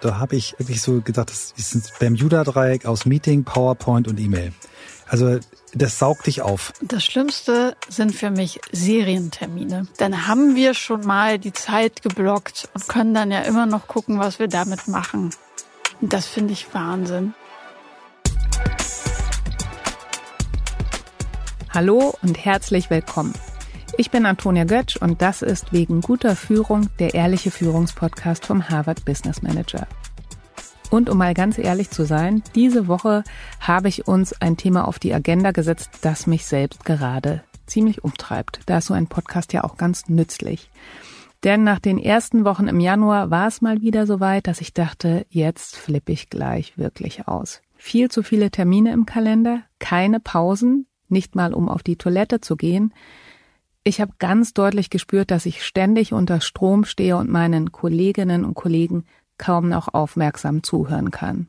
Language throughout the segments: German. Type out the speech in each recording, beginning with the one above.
Da habe ich wirklich so gedacht, das ist ein Bermuda-Dreieck aus Meeting, PowerPoint und E-Mail. Also das saugt dich auf. Das Schlimmste sind für mich Serientermine. Dann haben wir schon mal die Zeit geblockt und können dann ja immer noch gucken, was wir damit machen. Das finde ich Wahnsinn. Hallo und herzlich willkommen. Ich bin Antonia Götsch und das ist wegen guter Führung der ehrliche Führungspodcast vom Harvard Business Manager. Und um mal ganz ehrlich zu sein, diese Woche habe ich uns ein Thema auf die Agenda gesetzt, das mich selbst gerade ziemlich umtreibt. Da ist so ein Podcast ja auch ganz nützlich. Denn nach den ersten Wochen im Januar war es mal wieder so weit, dass ich dachte, jetzt flippe ich gleich wirklich aus. Viel zu viele Termine im Kalender, keine Pausen, nicht mal um auf die Toilette zu gehen. Ich habe ganz deutlich gespürt, dass ich ständig unter Strom stehe und meinen Kolleginnen und Kollegen kaum noch aufmerksam zuhören kann.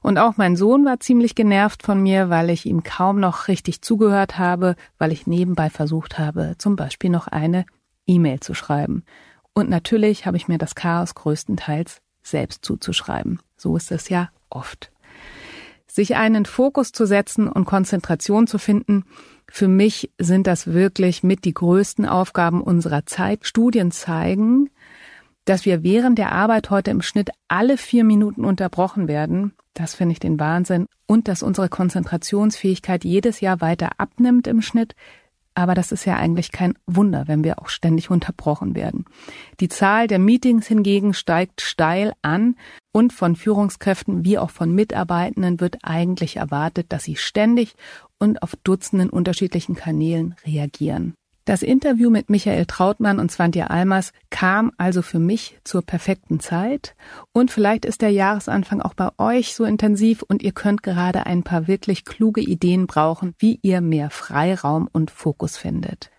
Und auch mein Sohn war ziemlich genervt von mir, weil ich ihm kaum noch richtig zugehört habe, weil ich nebenbei versucht habe, zum Beispiel noch eine E-Mail zu schreiben. Und natürlich habe ich mir das Chaos größtenteils selbst zuzuschreiben. So ist es ja oft. Sich einen Fokus zu setzen und Konzentration zu finden, für mich sind das wirklich mit die größten Aufgaben unserer Zeit. Studien zeigen, dass wir während der Arbeit heute im Schnitt alle vier Minuten unterbrochen werden, das finde ich den Wahnsinn, und dass unsere Konzentrationsfähigkeit jedes Jahr weiter abnimmt im Schnitt. Aber das ist ja eigentlich kein Wunder, wenn wir auch ständig unterbrochen werden. Die Zahl der Meetings hingegen steigt steil an und von Führungskräften wie auch von Mitarbeitenden wird eigentlich erwartet, dass sie ständig und auf Dutzenden unterschiedlichen Kanälen reagieren. Das Interview mit Michael Trautmann und Svantje Almers kam also für mich zur perfekten Zeit und vielleicht ist der Jahresanfang auch bei euch so intensiv und ihr könnt gerade ein paar wirklich kluge Ideen brauchen, wie ihr mehr Freiraum und Fokus findet.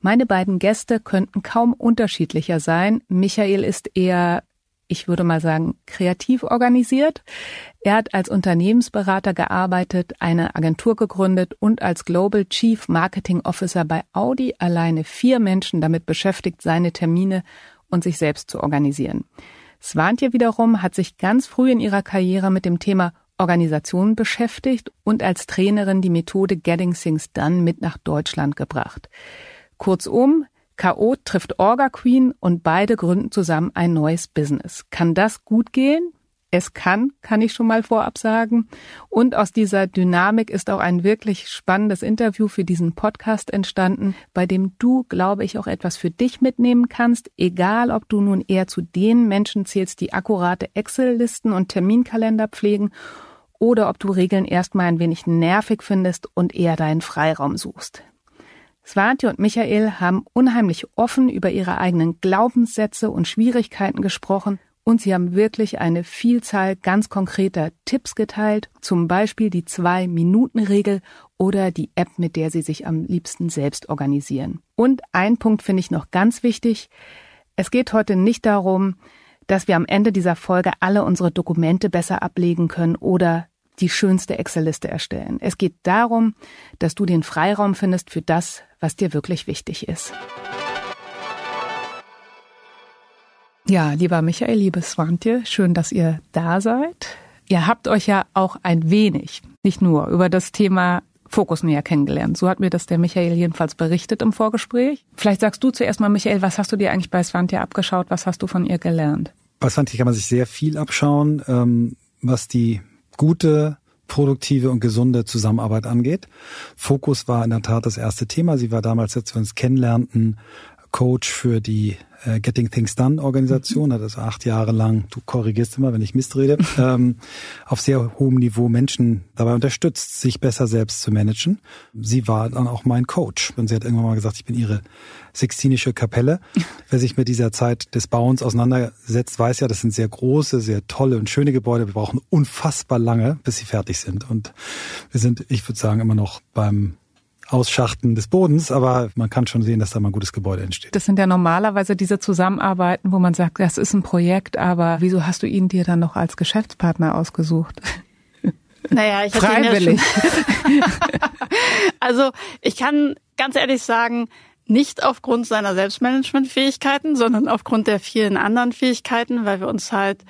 Meine beiden Gäste könnten kaum unterschiedlicher sein. Michael ist eher ich würde mal sagen, kreativ organisiert. Er hat als Unternehmensberater gearbeitet, eine Agentur gegründet und als Global Chief Marketing Officer bei Audi alleine vier Menschen damit beschäftigt, seine Termine und sich selbst zu organisieren. Swantje wiederum hat sich ganz früh in ihrer Karriere mit dem Thema Organisation beschäftigt und als Trainerin die Methode Getting Things Done mit nach Deutschland gebracht. Kurzum, K.O. trifft Orga Queen und beide gründen zusammen ein neues Business. Kann das gut gehen? Es kann, kann ich schon mal vorab sagen. Und aus dieser Dynamik ist auch ein wirklich spannendes Interview für diesen Podcast entstanden, bei dem du, glaube ich, auch etwas für dich mitnehmen kannst, egal ob du nun eher zu den Menschen zählst, die akkurate Excel-Listen und Terminkalender pflegen oder ob du Regeln erstmal ein wenig nervig findest und eher deinen Freiraum suchst. Swati und Michael haben unheimlich offen über ihre eigenen Glaubenssätze und Schwierigkeiten gesprochen und sie haben wirklich eine Vielzahl ganz konkreter Tipps geteilt, zum Beispiel die Zwei-Minuten-Regel oder die App, mit der sie sich am liebsten selbst organisieren. Und ein Punkt finde ich noch ganz wichtig. Es geht heute nicht darum, dass wir am Ende dieser Folge alle unsere Dokumente besser ablegen können oder die schönste Excel-Liste erstellen. Es geht darum, dass du den Freiraum findest für das, was dir wirklich wichtig ist. Ja, lieber Michael, liebes Swantje, schön, dass ihr da seid. Ihr habt euch ja auch ein wenig, nicht nur, über das Thema Fokus näher kennengelernt. So hat mir das der Michael jedenfalls berichtet im Vorgespräch. Vielleicht sagst du zuerst mal, Michael, was hast du dir eigentlich bei Swantje abgeschaut? Was hast du von ihr gelernt? Bei Swantje kann man sich sehr viel abschauen, ähm, was die gute, produktive und gesunde Zusammenarbeit angeht. Fokus war in der Tat das erste Thema. Sie war damals, als wir uns kennenlernten, Coach für die äh, Getting Things Done Organisation, hat also acht Jahre lang, du korrigierst immer, wenn ich Mist rede, ähm, auf sehr hohem Niveau Menschen dabei unterstützt, sich besser selbst zu managen. Sie war dann auch mein Coach und sie hat irgendwann mal gesagt, ich bin ihre Sixtinische Kapelle. Wer sich mit dieser Zeit des Bauens auseinandersetzt, weiß ja, das sind sehr große, sehr tolle und schöne Gebäude. Wir brauchen unfassbar lange, bis sie fertig sind. Und wir sind, ich würde sagen, immer noch beim Ausschachten des Bodens, aber man kann schon sehen, dass da mal ein gutes Gebäude entsteht. Das sind ja normalerweise diese Zusammenarbeiten, wo man sagt, das ist ein Projekt, aber wieso hast du ihn dir dann noch als Geschäftspartner ausgesucht? Naja, ich hatte Freiwillig. Ihn ja also ich kann ganz ehrlich sagen, nicht aufgrund seiner Selbstmanagementfähigkeiten, sondern aufgrund der vielen anderen Fähigkeiten, weil wir uns halt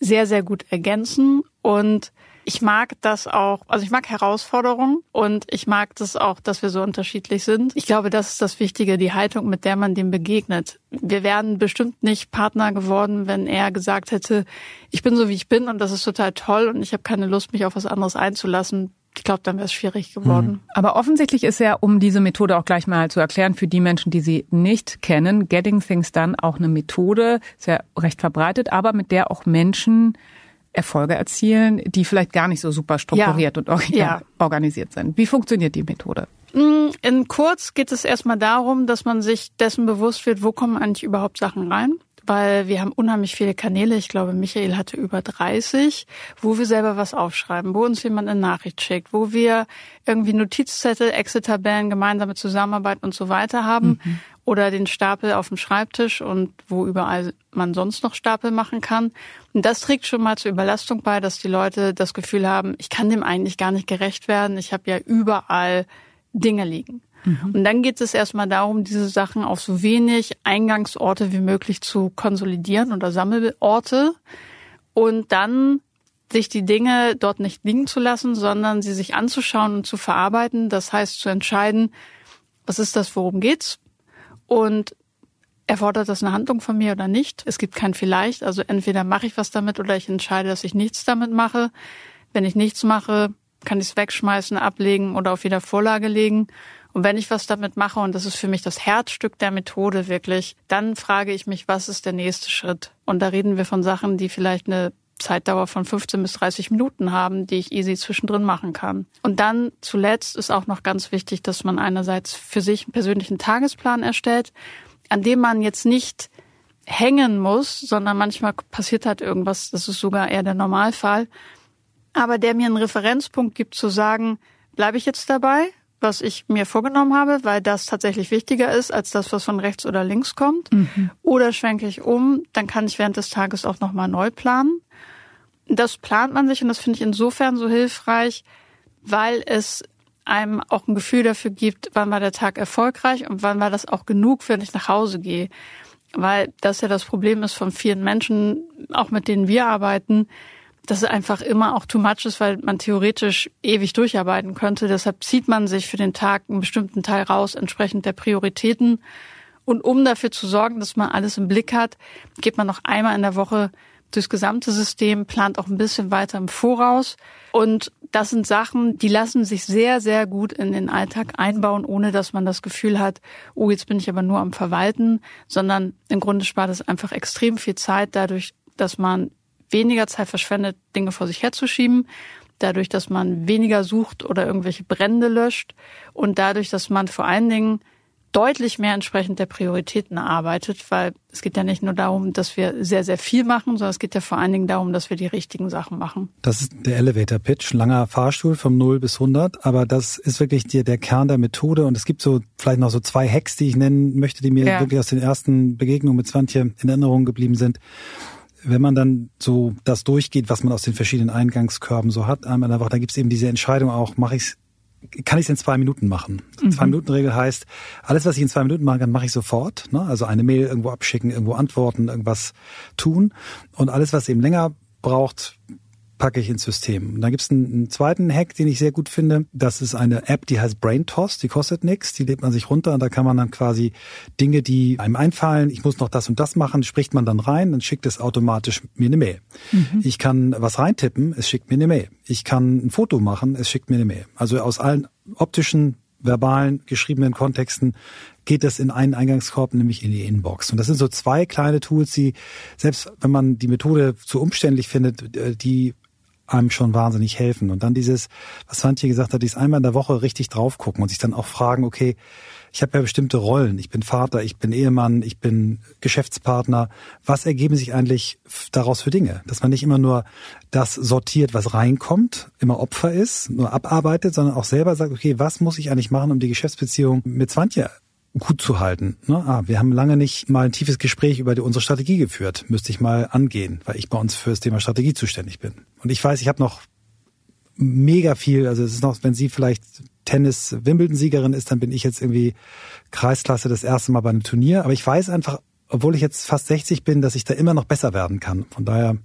sehr, sehr gut ergänzen und ich mag das auch, also ich mag Herausforderungen und ich mag das auch, dass wir so unterschiedlich sind. Ich glaube, das ist das Wichtige, die Haltung, mit der man dem begegnet. Wir wären bestimmt nicht Partner geworden, wenn er gesagt hätte, ich bin so wie ich bin und das ist total toll und ich habe keine Lust, mich auf was anderes einzulassen. Ich glaube, dann wäre es schwierig geworden. Mhm. Aber offensichtlich ist ja, um diese Methode auch gleich mal zu erklären, für die Menschen, die sie nicht kennen, Getting Things Done auch eine Methode, ist ja recht verbreitet, aber mit der auch Menschen Erfolge erzielen, die vielleicht gar nicht so super strukturiert ja. und organ ja. organisiert sind. Wie funktioniert die Methode? Mm, in kurz geht es erstmal darum, dass man sich dessen bewusst wird, wo kommen eigentlich überhaupt Sachen rein weil wir haben unheimlich viele Kanäle. Ich glaube, Michael hatte über 30, wo wir selber was aufschreiben, wo uns jemand eine Nachricht schickt, wo wir irgendwie Notizzettel, Excel-Tabellen, gemeinsame Zusammenarbeit und so weiter haben. Mhm. Oder den Stapel auf dem Schreibtisch und wo überall man sonst noch Stapel machen kann. Und das trägt schon mal zur Überlastung bei, dass die Leute das Gefühl haben, ich kann dem eigentlich gar nicht gerecht werden. Ich habe ja überall Dinge liegen. Mhm. Und dann geht es erstmal darum, diese Sachen auf so wenig Eingangsorte wie möglich zu konsolidieren oder Sammelorte und dann sich die Dinge dort nicht liegen zu lassen, sondern sie sich anzuschauen und zu verarbeiten. Das heißt zu entscheiden, was ist das, worum geht's? Und erfordert das eine Handlung von mir oder nicht? Es gibt kein vielleicht. Also entweder mache ich was damit oder ich entscheide, dass ich nichts damit mache. Wenn ich nichts mache, kann ich es wegschmeißen, ablegen oder auf wieder Vorlage legen. Und wenn ich was damit mache, und das ist für mich das Herzstück der Methode wirklich, dann frage ich mich, was ist der nächste Schritt? Und da reden wir von Sachen, die vielleicht eine Zeitdauer von 15 bis 30 Minuten haben, die ich easy zwischendrin machen kann. Und dann zuletzt ist auch noch ganz wichtig, dass man einerseits für sich einen persönlichen Tagesplan erstellt, an dem man jetzt nicht hängen muss, sondern manchmal passiert halt irgendwas, das ist sogar eher der Normalfall, aber der mir einen Referenzpunkt gibt zu sagen, bleibe ich jetzt dabei was ich mir vorgenommen habe, weil das tatsächlich wichtiger ist als das, was von rechts oder links kommt. Mhm. Oder schwenke ich um, dann kann ich während des Tages auch nochmal neu planen. Das plant man sich und das finde ich insofern so hilfreich, weil es einem auch ein Gefühl dafür gibt, wann war der Tag erfolgreich und wann war das auch genug, wenn ich nach Hause gehe. Weil das ja das Problem ist von vielen Menschen, auch mit denen wir arbeiten, dass es einfach immer auch too much ist, weil man theoretisch ewig durcharbeiten könnte. Deshalb zieht man sich für den Tag einen bestimmten Teil raus, entsprechend der Prioritäten. Und um dafür zu sorgen, dass man alles im Blick hat, geht man noch einmal in der Woche durchs gesamte System, plant auch ein bisschen weiter im Voraus. Und das sind Sachen, die lassen sich sehr, sehr gut in den Alltag einbauen, ohne dass man das Gefühl hat, oh, jetzt bin ich aber nur am Verwalten, sondern im Grunde spart es einfach extrem viel Zeit dadurch, dass man weniger Zeit verschwendet, Dinge vor sich herzuschieben, dadurch, dass man weniger sucht oder irgendwelche Brände löscht und dadurch, dass man vor allen Dingen deutlich mehr entsprechend der Prioritäten arbeitet, weil es geht ja nicht nur darum, dass wir sehr, sehr viel machen, sondern es geht ja vor allen Dingen darum, dass wir die richtigen Sachen machen. Das ist der Elevator Pitch, langer Fahrstuhl vom 0 bis 100, aber das ist wirklich der, der Kern der Methode und es gibt so vielleicht noch so zwei Hacks, die ich nennen möchte, die mir ja. wirklich aus den ersten Begegnungen mit Swantje in Erinnerung geblieben sind wenn man dann so das durchgeht, was man aus den verschiedenen Eingangskörben so hat, einmal in der Woche, dann gibt es eben diese Entscheidung auch, mache ich kann ich es in zwei Minuten machen? Mhm. Zwei Minuten Regel heißt, alles, was ich in zwei Minuten machen kann, mache ich sofort. Ne? Also eine Mail irgendwo abschicken, irgendwo antworten, irgendwas tun. Und alles, was eben länger braucht, packe ich ins System. Und dann gibt es einen, einen, zweiten Hack, den ich sehr gut finde. Das ist eine App, die heißt Brain Toss, die kostet nichts, die lädt man sich runter und da kann man dann quasi Dinge, die einem einfallen, ich muss noch das und das machen, spricht man dann rein, dann schickt es automatisch mir eine Mail. Mhm. Ich kann was reintippen, es schickt mir eine Mail. Ich kann ein Foto machen, es schickt mir eine Mail. Also aus allen optischen verbalen, geschriebenen Kontexten geht das in einen Eingangskorb, nämlich in die Inbox. Und das sind so zwei kleine Tools, die, selbst wenn man die Methode zu umständlich findet, äh, die einem schon wahnsinnig helfen. Und dann dieses, was Svantje gesagt hat, dieses einmal in der Woche richtig drauf gucken und sich dann auch fragen, okay, ich habe ja bestimmte Rollen. Ich bin Vater, ich bin Ehemann, ich bin Geschäftspartner. Was ergeben sich eigentlich daraus für Dinge? Dass man nicht immer nur das sortiert, was reinkommt, immer Opfer ist, nur abarbeitet, sondern auch selber sagt, okay, was muss ich eigentlich machen, um die Geschäftsbeziehung mit Svantje gut zu halten. Ne? Ah, wir haben lange nicht mal ein tiefes Gespräch über die, unsere Strategie geführt. Müsste ich mal angehen, weil ich bei uns für das Thema Strategie zuständig bin. Und ich weiß, ich habe noch mega viel, also es ist noch, wenn sie vielleicht Tennis-Wimbledon-Siegerin ist, dann bin ich jetzt irgendwie Kreisklasse das erste Mal bei einem Turnier. Aber ich weiß einfach, obwohl ich jetzt fast 60 bin, dass ich da immer noch besser werden kann. Von daher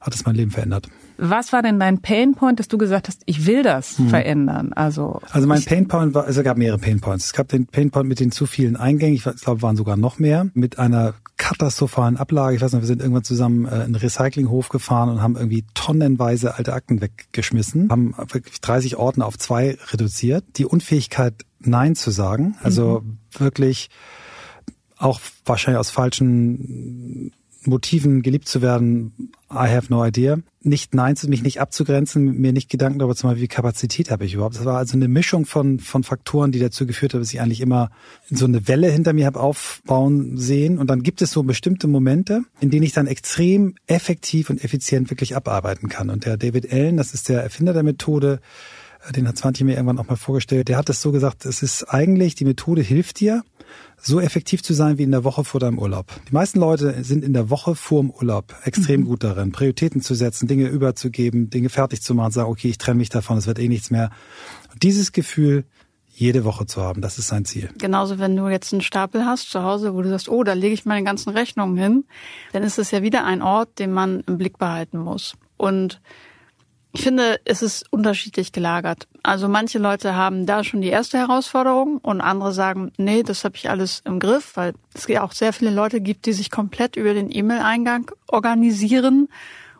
hat es mein Leben verändert. Was war denn dein Painpoint, dass du gesagt hast, ich will das hm. verändern? Also, also mein Painpoint war, also es gab mehrere Painpoints. Es gab den Painpoint mit den zu vielen Eingängen, ich glaube, waren sogar noch mehr, mit einer katastrophalen Ablage. Ich weiß noch, wir sind irgendwann zusammen äh, in einen Recyclinghof gefahren und haben irgendwie tonnenweise alte Akten weggeschmissen, haben wirklich 30 Ordner auf zwei reduziert. Die Unfähigkeit, Nein zu sagen, also mhm. wirklich auch wahrscheinlich aus falschen Motiven geliebt zu werden, I have no idea. Nicht Nein zu mich nicht abzugrenzen, mir nicht Gedanken darüber zu machen, wie Kapazität habe ich überhaupt. Das war also eine Mischung von, von Faktoren, die dazu geführt hat, dass ich eigentlich immer so eine Welle hinter mir habe aufbauen sehen. Und dann gibt es so bestimmte Momente, in denen ich dann extrem effektiv und effizient wirklich abarbeiten kann. Und der David Allen, das ist der Erfinder der Methode, den hat Svante mir irgendwann auch mal vorgestellt, der hat das so gesagt, es ist eigentlich, die Methode hilft dir, so effektiv zu sein wie in der Woche vor deinem Urlaub. Die meisten Leute sind in der Woche vor dem Urlaub extrem mhm. gut darin, Prioritäten zu setzen, Dinge überzugeben, Dinge fertig zu machen, sagen, okay, ich trenne mich davon, es wird eh nichts mehr. Und dieses Gefühl jede Woche zu haben, das ist sein Ziel. Genauso, wenn du jetzt einen Stapel hast zu Hause, wo du sagst, oh, da lege ich meine ganzen Rechnungen hin, dann ist es ja wieder ein Ort, den man im Blick behalten muss. Und ich finde, es ist unterschiedlich gelagert. Also manche Leute haben da schon die erste Herausforderung und andere sagen, nee, das habe ich alles im Griff, weil es ja auch sehr viele Leute gibt, die sich komplett über den E-Mail-Eingang organisieren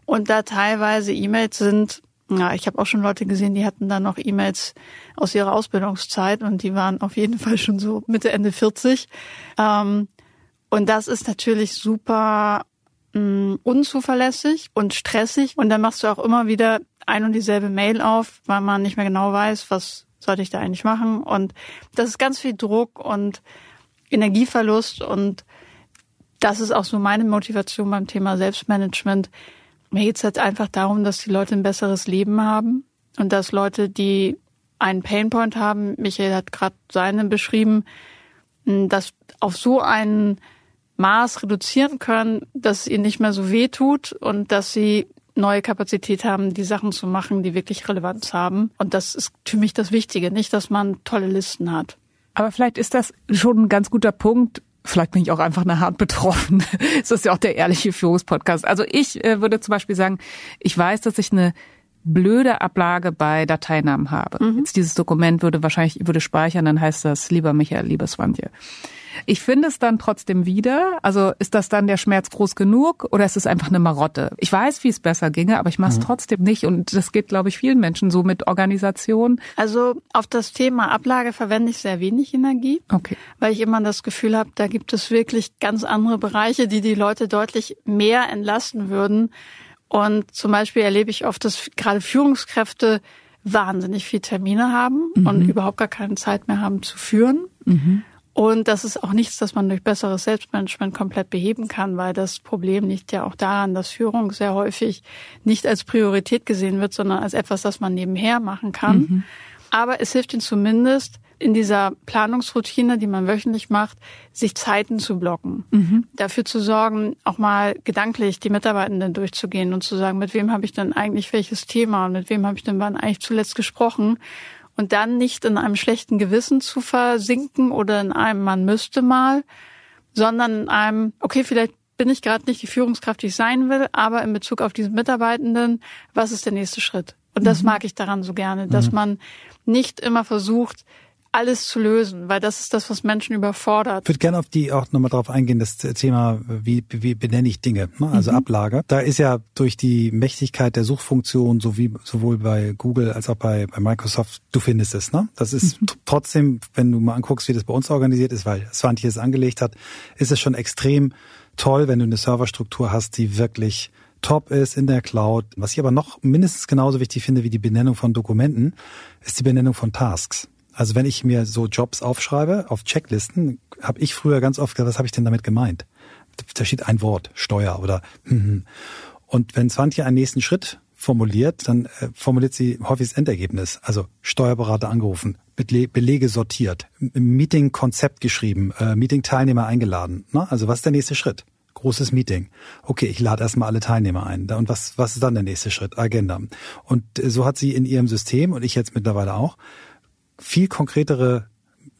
und da teilweise E-Mails sind. Ja, ich habe auch schon Leute gesehen, die hatten dann noch E-Mails aus ihrer Ausbildungszeit und die waren auf jeden Fall schon so Mitte, Ende 40. Ähm, und das ist natürlich super mm, unzuverlässig und stressig und dann machst du auch immer wieder ein und dieselbe Mail auf, weil man nicht mehr genau weiß, was sollte ich da eigentlich machen. Und das ist ganz viel Druck und Energieverlust und das ist auch so meine Motivation beim Thema Selbstmanagement. Mir geht es halt einfach darum, dass die Leute ein besseres Leben haben und dass Leute, die einen Painpoint haben, Michael hat gerade seinen beschrieben, das auf so ein Maß reduzieren können, dass es ihnen nicht mehr so weh tut und dass sie neue Kapazität haben, die Sachen zu machen, die wirklich Relevanz haben. Und das ist für mich das Wichtige, nicht, dass man tolle Listen hat. Aber vielleicht ist das schon ein ganz guter Punkt. Vielleicht bin ich auch einfach eine hart betroffen. das ist ja auch der ehrliche Führungspodcast. Also ich äh, würde zum Beispiel sagen, ich weiß, dass ich eine blöde Ablage bei Dateinamen habe. Mhm. Jetzt dieses Dokument würde wahrscheinlich, würde speichern, dann heißt das, lieber Michael, lieber Swantje. Ich finde es dann trotzdem wieder. Also ist das dann der Schmerz groß genug oder ist es einfach eine Marotte? Ich weiß, wie es besser ginge, aber ich mache es mhm. trotzdem nicht. Und das geht, glaube ich, vielen Menschen so mit Organisation. Also auf das Thema Ablage verwende ich sehr wenig Energie, okay. weil ich immer das Gefühl habe, da gibt es wirklich ganz andere Bereiche, die die Leute deutlich mehr entlasten würden. Und zum Beispiel erlebe ich oft, dass gerade Führungskräfte wahnsinnig viel Termine haben mhm. und überhaupt gar keine Zeit mehr haben zu führen. Mhm. Und das ist auch nichts, das man durch besseres Selbstmanagement komplett beheben kann, weil das Problem liegt ja auch daran, dass Führung sehr häufig nicht als Priorität gesehen wird, sondern als etwas, das man nebenher machen kann. Mhm. Aber es hilft ihnen zumindest, in dieser Planungsroutine, die man wöchentlich macht, sich Zeiten zu blocken. Mhm. Dafür zu sorgen, auch mal gedanklich die Mitarbeitenden durchzugehen und zu sagen, mit wem habe ich denn eigentlich welches Thema und mit wem habe ich denn wann eigentlich zuletzt gesprochen und dann nicht in einem schlechten Gewissen zu versinken oder in einem man müsste mal, sondern in einem, okay, vielleicht bin ich gerade nicht die Führungskraft, die ich sein will, aber in Bezug auf diesen Mitarbeitenden, was ist der nächste Schritt? Und das mhm. mag ich daran so gerne, dass mhm. man nicht immer versucht, alles zu lösen, weil das ist das, was Menschen überfordert. Ich würde gerne auf die auch nochmal drauf eingehen, das Thema, wie, wie benenne ich Dinge, ne? also mhm. Ablage. Da ist ja durch die Mächtigkeit der Suchfunktion, sowie, sowohl bei Google als auch bei, bei Microsoft, du findest es. Ne? Das ist mhm. trotzdem, wenn du mal anguckst, wie das bei uns organisiert ist, weil Svante es angelegt hat, ist es schon extrem toll, wenn du eine Serverstruktur hast, die wirklich top ist in der Cloud. Was ich aber noch mindestens genauso wichtig finde wie die Benennung von Dokumenten, ist die Benennung von Tasks. Also wenn ich mir so Jobs aufschreibe auf Checklisten, habe ich früher ganz oft gesagt, was habe ich denn damit gemeint? Da steht ein Wort, Steuer oder hm, hm. und wenn Swantje einen nächsten Schritt formuliert, dann äh, formuliert sie häufig das Endergebnis. Also Steuerberater angerufen, Belege sortiert, Meeting-Konzept geschrieben, äh, Meeting-Teilnehmer eingeladen. Ne? Also was ist der nächste Schritt? Großes Meeting. Okay, ich lade erstmal alle Teilnehmer ein. Und was, was ist dann der nächste Schritt? Agenda. Und äh, so hat sie in ihrem System und ich jetzt mittlerweile auch viel konkretere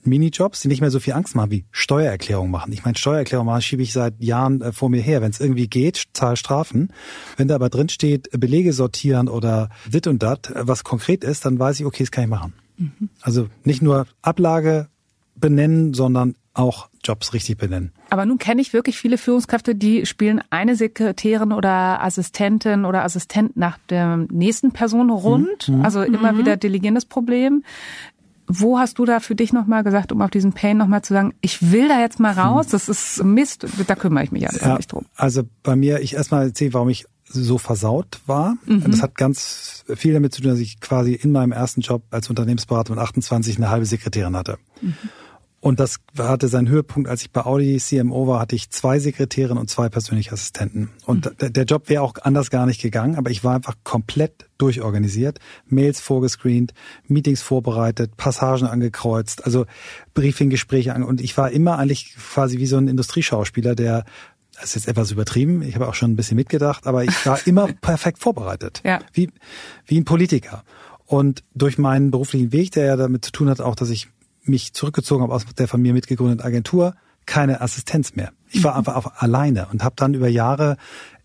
Minijobs, die nicht mehr so viel Angst machen wie Steuererklärung machen. Ich meine, Steuererklärung machen schiebe ich seit Jahren äh, vor mir her. Wenn es irgendwie geht, zahl Strafen. Wenn da aber drin steht, Belege sortieren oder dit und dat, äh, was konkret ist, dann weiß ich, okay, das kann ich machen. Mhm. Also nicht nur Ablage benennen, sondern auch Jobs richtig benennen. Aber nun kenne ich wirklich viele Führungskräfte, die spielen eine Sekretärin oder Assistentin oder Assistent nach der nächsten Person rund. Mhm. Also immer mhm. wieder delegierendes Problem. Wo hast du da für dich nochmal gesagt, um auf diesen Pain nochmal zu sagen, ich will da jetzt mal raus, das ist Mist, da kümmere ich mich einfach ja, nicht drum. Also bei mir, ich erstmal erzähle, warum ich so versaut war. Mhm. Das hat ganz viel damit zu tun, dass ich quasi in meinem ersten Job als Unternehmensberater mit 28 eine halbe Sekretärin hatte. Mhm. Und das hatte seinen Höhepunkt, als ich bei Audi CMO war, hatte ich zwei Sekretärinnen und zwei persönliche Assistenten. Und mhm. der Job wäre auch anders gar nicht gegangen, aber ich war einfach komplett durchorganisiert, Mails vorgescreent, Meetings vorbereitet, Passagen angekreuzt, also Briefinggespräche an und ich war immer eigentlich quasi wie so ein Industrieschauspieler, der das ist jetzt etwas übertrieben, ich habe auch schon ein bisschen mitgedacht, aber ich war immer perfekt vorbereitet. Ja. Wie, wie ein Politiker. Und durch meinen beruflichen Weg, der ja damit zu tun hat, auch, dass ich mich zurückgezogen habe aus der von mir mitgegründeten Agentur, keine Assistenz mehr. Ich war mhm. einfach auf, alleine und habe dann über Jahre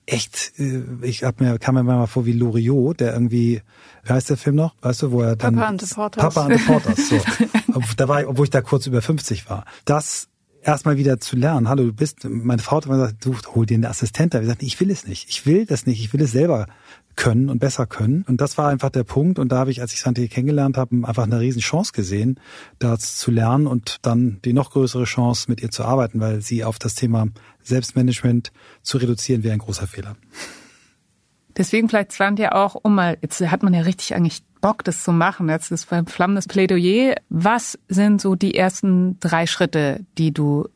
echt, äh, ich hab mir, kam mir mal vor wie Loriot, der irgendwie, wie heißt der Film noch? Weißt du, wo er dann. Papa and the Porters. Papa and the Porters, so. da war ich, obwohl ich da kurz über 50 war. Das erstmal wieder zu lernen. Hallo, du bist, meine Frau hat immer gesagt, du hol dir eine Assistentin. Wir sagten, ich will es nicht. Ich will das nicht. Ich will es selber können und besser können. Und das war einfach der Punkt. Und da habe ich, als ich Santé kennengelernt habe, einfach eine riesen Chance gesehen, da zu lernen und dann die noch größere Chance, mit ihr zu arbeiten, weil sie auf das Thema Selbstmanagement zu reduzieren, wäre ein großer Fehler. Deswegen vielleicht fand ja auch, um mal, jetzt hat man ja richtig eigentlich Bock, das zu machen. Jetzt ist ein flammendes Plädoyer. Was sind so die ersten drei Schritte, die du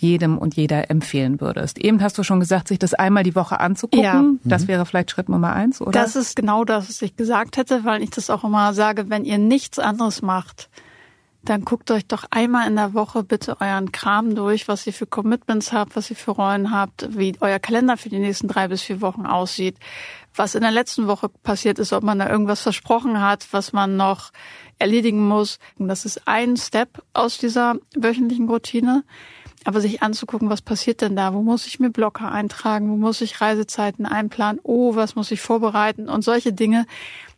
jedem und jeder empfehlen würdest? Eben hast du schon gesagt, sich das einmal die Woche anzugucken. Ja. Das mhm. wäre vielleicht Schritt Nummer eins, oder? Das ist genau das, was ich gesagt hätte, weil ich das auch immer sage, wenn ihr nichts anderes macht, dann guckt euch doch einmal in der Woche bitte euren Kram durch, was ihr für Commitments habt, was ihr für Rollen habt, wie euer Kalender für die nächsten drei bis vier Wochen aussieht, was in der letzten Woche passiert ist, ob man da irgendwas versprochen hat, was man noch erledigen muss. Das ist ein Step aus dieser wöchentlichen Routine. Aber sich anzugucken, was passiert denn da? Wo muss ich mir Blocker eintragen? Wo muss ich Reisezeiten einplanen? Oh, was muss ich vorbereiten? Und solche Dinge,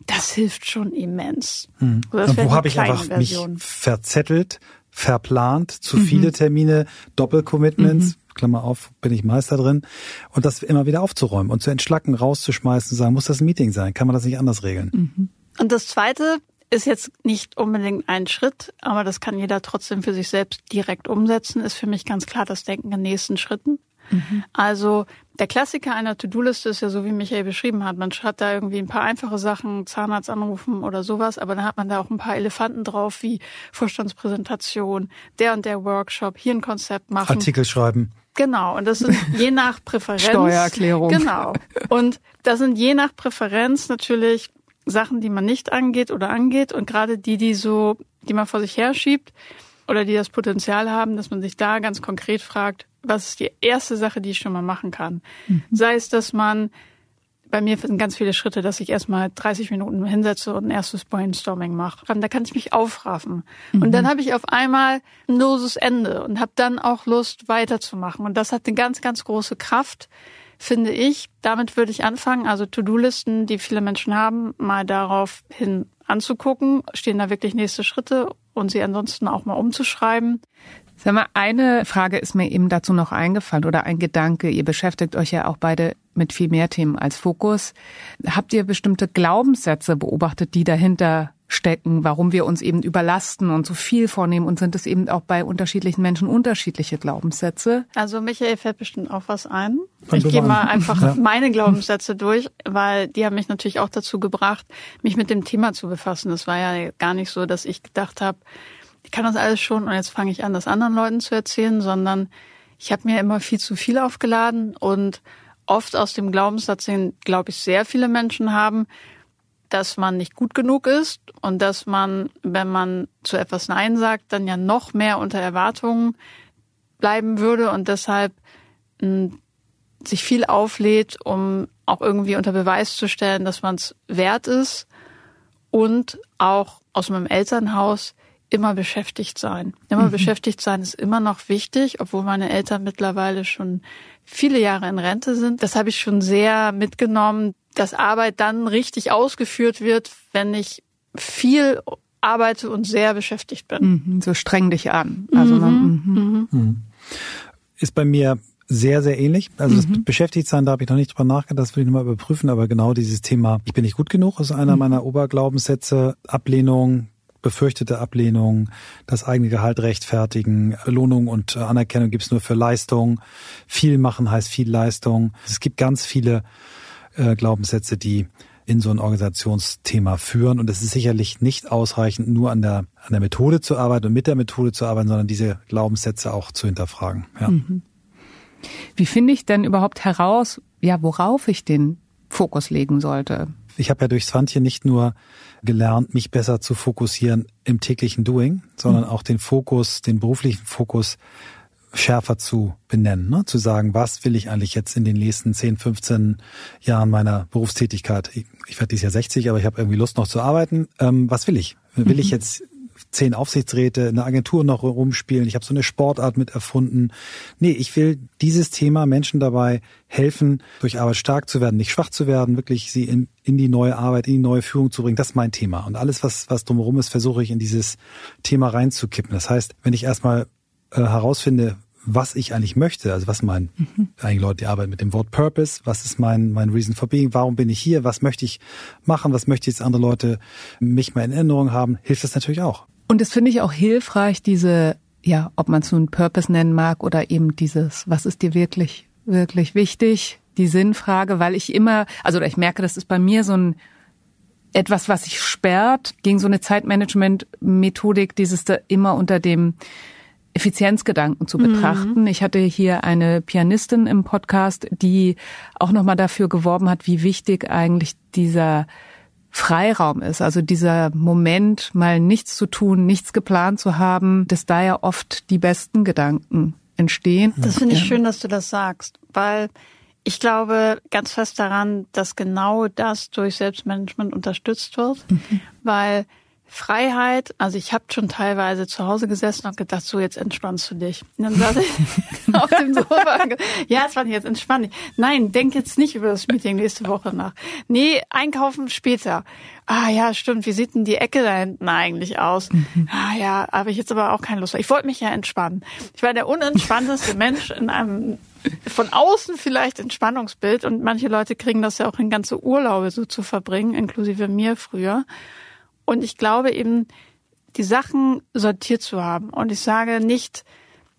das hilft schon immens. Hm. Und wo habe ich einfach Version. mich verzettelt, verplant, zu mhm. viele Termine, Doppelcommitments? Mhm. Klammer auf, bin ich Meister drin. Und das immer wieder aufzuräumen und zu entschlacken, rauszuschmeißen, zu sagen, muss das ein Meeting sein? Kann man das nicht anders regeln? Mhm. Und das Zweite, ist jetzt nicht unbedingt ein Schritt, aber das kann jeder trotzdem für sich selbst direkt umsetzen, ist für mich ganz klar das Denken in nächsten Schritten. Mhm. Also der Klassiker einer To-Do-Liste ist ja so, wie Michael beschrieben hat. Man schreibt da irgendwie ein paar einfache Sachen, Zahnarzt anrufen oder sowas, aber dann hat man da auch ein paar Elefanten drauf, wie Vorstandspräsentation, der und der Workshop, hier ein Konzept machen. Artikel schreiben. Genau, und das sind je nach Präferenz. Steuererklärung. Genau. Und das sind je nach Präferenz natürlich Sachen, die man nicht angeht oder angeht und gerade die, die so, die man vor sich herschiebt oder die das Potenzial haben, dass man sich da ganz konkret fragt, was ist die erste Sache, die ich schon mal machen kann? Mhm. Sei es, dass man bei mir sind ganz viele Schritte, dass ich erstmal 30 Minuten hinsetze und ein erstes Brainstorming mache. Da kann ich mich aufraffen. Mhm. Und dann habe ich auf einmal ein loses Ende und habe dann auch Lust weiterzumachen. Und das hat eine ganz, ganz große Kraft, finde ich. Damit würde ich anfangen. Also To-Do-Listen, die viele Menschen haben, mal darauf hin anzugucken. Stehen da wirklich nächste Schritte und sie ansonsten auch mal umzuschreiben. Sag mal, eine Frage ist mir eben dazu noch eingefallen oder ein Gedanke. Ihr beschäftigt euch ja auch beide mit viel mehr Themen als Fokus. Habt ihr bestimmte Glaubenssätze beobachtet, die dahinter stecken, warum wir uns eben überlasten und zu viel vornehmen und sind es eben auch bei unterschiedlichen Menschen unterschiedliche Glaubenssätze? Also Michael fällt bestimmt auch was ein. ich gehe mal einfach ja. meine Glaubenssätze durch, weil die haben mich natürlich auch dazu gebracht, mich mit dem Thema zu befassen. Das war ja gar nicht so, dass ich gedacht habe, ich kann das alles schon und jetzt fange ich an, das anderen Leuten zu erzählen, sondern ich habe mir immer viel zu viel aufgeladen und oft aus dem Glaubenssatz, den, glaube ich, sehr viele Menschen haben, dass man nicht gut genug ist und dass man, wenn man zu etwas Nein sagt, dann ja noch mehr unter Erwartungen bleiben würde und deshalb mh, hm, sich viel auflädt, um auch irgendwie unter Beweis zu stellen, dass man es wert ist und auch aus meinem Elternhaus immer beschäftigt sein. Immer mhm. beschäftigt sein ist immer noch wichtig, obwohl meine Eltern mittlerweile schon viele Jahre in Rente sind. Das habe ich schon sehr mitgenommen, dass Arbeit dann richtig ausgeführt wird, wenn ich viel arbeite und sehr beschäftigt bin. Mhm, so streng dich an. Also mhm. man, mhm. mhm. Ist bei mir sehr, sehr ähnlich. Also das mhm. Beschäftigtsein, da habe ich noch nicht drüber nachgedacht, das will ich nochmal überprüfen, aber genau dieses Thema, ich bin nicht gut genug, ist einer mhm. meiner Oberglaubenssätze. Ablehnung, befürchtete Ablehnung, das eigene Gehalt rechtfertigen, Belohnung und Anerkennung gibt's nur für Leistung. Viel machen heißt viel Leistung. Es gibt ganz viele äh, Glaubenssätze, die in so ein Organisationsthema führen. Und es ist sicherlich nicht ausreichend, nur an der, an der Methode zu arbeiten und mit der Methode zu arbeiten, sondern diese Glaubenssätze auch zu hinterfragen. Ja. Mhm. Wie finde ich denn überhaupt heraus, ja, worauf ich den Fokus legen sollte? Ich habe ja durch Swantje nicht nur gelernt, mich besser zu fokussieren im täglichen Doing, sondern mhm. auch den Fokus, den beruflichen Fokus schärfer zu benennen, ne? zu sagen, was will ich eigentlich jetzt in den nächsten 10, 15 Jahren meiner Berufstätigkeit? Ich, ich werde dieses Jahr 60, aber ich habe irgendwie Lust noch zu arbeiten. Ähm, was will ich? Will mhm. ich jetzt zehn Aufsichtsräte, eine Agentur noch rumspielen. Ich habe so eine Sportart mit erfunden. Nee, ich will dieses Thema Menschen dabei helfen, durch Arbeit stark zu werden, nicht schwach zu werden, wirklich sie in, in die neue Arbeit, in die neue Führung zu bringen. Das ist mein Thema. Und alles, was, was drumherum ist, versuche ich in dieses Thema reinzukippen. Das heißt, wenn ich erstmal äh, herausfinde, was ich eigentlich möchte, also was mein, mhm. eigentlich Leute, die arbeiten mit dem Wort Purpose, was ist mein, mein Reason for Being, warum bin ich hier, was möchte ich machen, was möchte ich jetzt andere Leute mich mal in Erinnerung haben, hilft das natürlich auch. Und das finde ich auch hilfreich, diese, ja, ob man es nun Purpose nennen mag oder eben dieses, was ist dir wirklich, wirklich wichtig, die Sinnfrage, weil ich immer, also ich merke, das ist bei mir so ein etwas, was sich sperrt gegen so eine Zeitmanagement-Methodik, dieses da immer unter dem Effizienzgedanken zu betrachten. Mhm. Ich hatte hier eine Pianistin im Podcast, die auch nochmal dafür geworben hat, wie wichtig eigentlich dieser Freiraum ist, also dieser Moment, mal nichts zu tun, nichts geplant zu haben, dass da ja oft die besten Gedanken entstehen. Das finde ich schön, dass du das sagst, weil ich glaube ganz fest daran, dass genau das durch Selbstmanagement unterstützt wird, mhm. weil Freiheit, also ich habe schon teilweise zu Hause gesessen und gedacht, so jetzt entspannst du dich. Und dann saß ich auf dem Sofa ja, es war jetzt entspann dich. Nein, denk jetzt nicht über das Meeting nächste Woche nach. Nee, einkaufen später. Ah ja, stimmt, wie sieht denn die Ecke da hinten eigentlich aus? Mhm. Ah ja, habe ich jetzt aber auch keine Lust. Ich wollte mich ja entspannen. Ich war der unentspannteste Mensch in einem von außen vielleicht Entspannungsbild und manche Leute kriegen das ja auch in ganze Urlaube so zu verbringen, inklusive mir früher. Und ich glaube eben, die Sachen sortiert zu haben. Und ich sage nicht,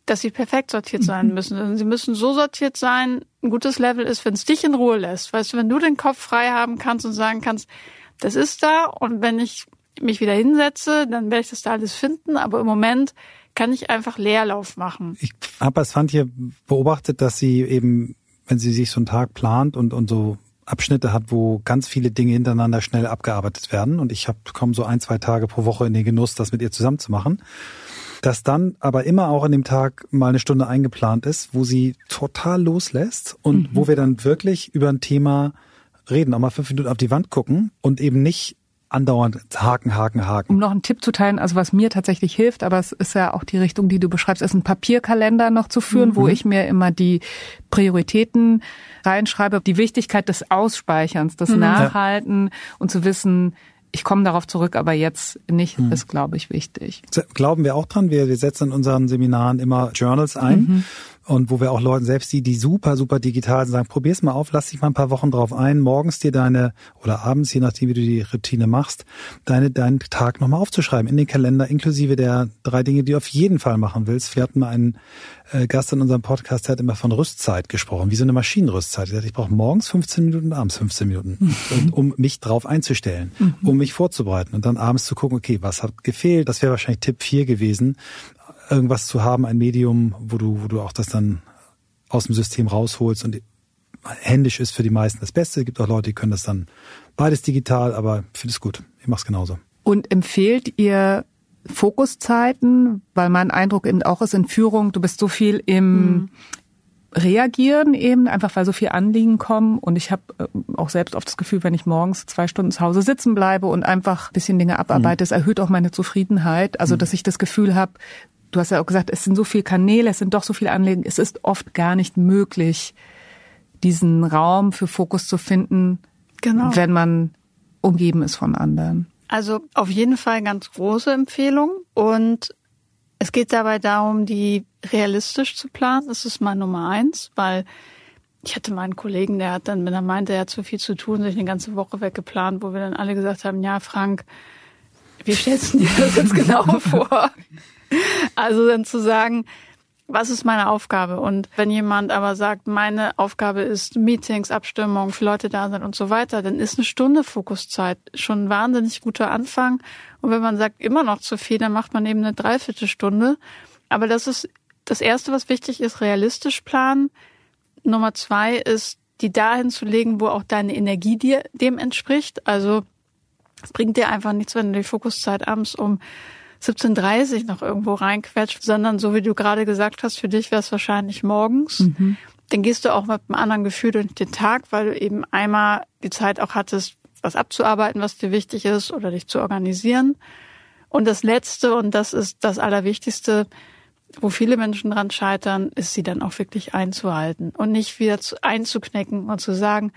dass sie perfekt sortiert sein mhm. müssen, sondern sie müssen so sortiert sein, ein gutes Level ist, wenn es dich in Ruhe lässt. Weißt du, wenn du den Kopf frei haben kannst und sagen kannst, das ist da und wenn ich mich wieder hinsetze, dann werde ich das da alles finden, aber im Moment kann ich einfach Leerlauf machen. Ich habe als Fand hier beobachtet, dass sie eben, wenn sie sich so einen Tag plant und, und so Abschnitte hat, wo ganz viele Dinge hintereinander schnell abgearbeitet werden. Und ich habe komme so ein, zwei Tage pro Woche in den Genuss, das mit ihr zusammen zu machen. Dass dann aber immer auch in dem Tag mal eine Stunde eingeplant ist, wo sie total loslässt und mhm. wo wir dann wirklich über ein Thema reden, auch mal fünf Minuten auf die Wand gucken und eben nicht andauernd Haken, Haken, Haken. Um noch einen Tipp zu teilen, also was mir tatsächlich hilft, aber es ist ja auch die Richtung, die du beschreibst, ist ein Papierkalender noch zu führen, mhm. wo ich mir immer die Prioritäten reinschreibe, die Wichtigkeit des Ausspeicherns, des mhm. Nachhalten und zu wissen, ich komme darauf zurück, aber jetzt nicht, mhm. ist, glaube ich, wichtig. Glauben wir auch dran. Wir, wir setzen in unseren Seminaren immer Journals ein. Mhm und wo wir auch Leuten selbst, die, die super, super digital sind, sagen, probier's mal auf, lass dich mal ein paar Wochen drauf ein, morgens dir deine, oder abends, je nachdem, wie du die Routine machst, deine, deinen Tag nochmal aufzuschreiben in den Kalender, inklusive der drei Dinge, die du auf jeden Fall machen willst. Wir hatten mal einen äh, Gast in unserem Podcast, der hat immer von Rüstzeit gesprochen, wie so eine Maschinenrüstzeit. Ich brauche morgens 15 Minuten, abends 15 Minuten, mhm. um mich drauf einzustellen, mhm. um mich vorzubereiten und dann abends zu gucken, okay, was hat gefehlt? Das wäre wahrscheinlich Tipp 4 gewesen irgendwas zu haben, ein Medium, wo du, wo du auch das dann aus dem System rausholst und händisch ist für die meisten das Beste. Es gibt auch Leute, die können das dann beides digital, aber ich finde es gut. Ich mache es genauso. Und empfehlt ihr Fokuszeiten, weil mein Eindruck eben auch ist in Führung, du bist so viel im, mhm. reagieren eben, einfach weil so viel Anliegen kommen. Und ich habe äh, auch selbst oft das Gefühl, wenn ich morgens zwei Stunden zu Hause sitzen bleibe und einfach ein bisschen Dinge abarbeite, es erhöht auch meine Zufriedenheit. Also, dass ich das Gefühl habe, du hast ja auch gesagt, es sind so viele Kanäle, es sind doch so viele Anliegen, es ist oft gar nicht möglich, diesen Raum für Fokus zu finden, genau. wenn man umgeben ist von anderen. Also auf jeden Fall ganz große Empfehlung und es geht dabei darum, die realistisch zu planen. Das ist mal Nummer eins, weil ich hatte meinen Kollegen, der hat dann, wenn er meinte, er hat zu viel zu tun, sich eine ganze Woche weggeplant, wo wir dann alle gesagt haben, ja, Frank, wie stellst du dir das jetzt genau vor? Also dann zu sagen, was ist meine Aufgabe? Und wenn jemand aber sagt, meine Aufgabe ist Meetings, Abstimmungen, für Leute da sind und so weiter, dann ist eine Stunde Fokuszeit schon ein wahnsinnig guter Anfang. Und wenn man sagt, immer noch zu viel, dann macht man eben eine Dreiviertelstunde. Aber das ist das Erste, was wichtig ist, realistisch planen. Nummer zwei ist, die dahin zu legen, wo auch deine Energie dir dem entspricht. Also es bringt dir einfach nichts, wenn du die Fokuszeit abends um 17.30 noch irgendwo reinquetscht, sondern so wie du gerade gesagt hast, für dich wäre es wahrscheinlich morgens. Mhm. Dann gehst du auch mit einem anderen Gefühl durch den Tag, weil du eben einmal die Zeit auch hattest, was abzuarbeiten, was dir wichtig ist oder dich zu organisieren. Und das Letzte, und das ist das Allerwichtigste, wo viele Menschen dran scheitern, ist sie dann auch wirklich einzuhalten und nicht wieder zu, einzuknicken und zu sagen,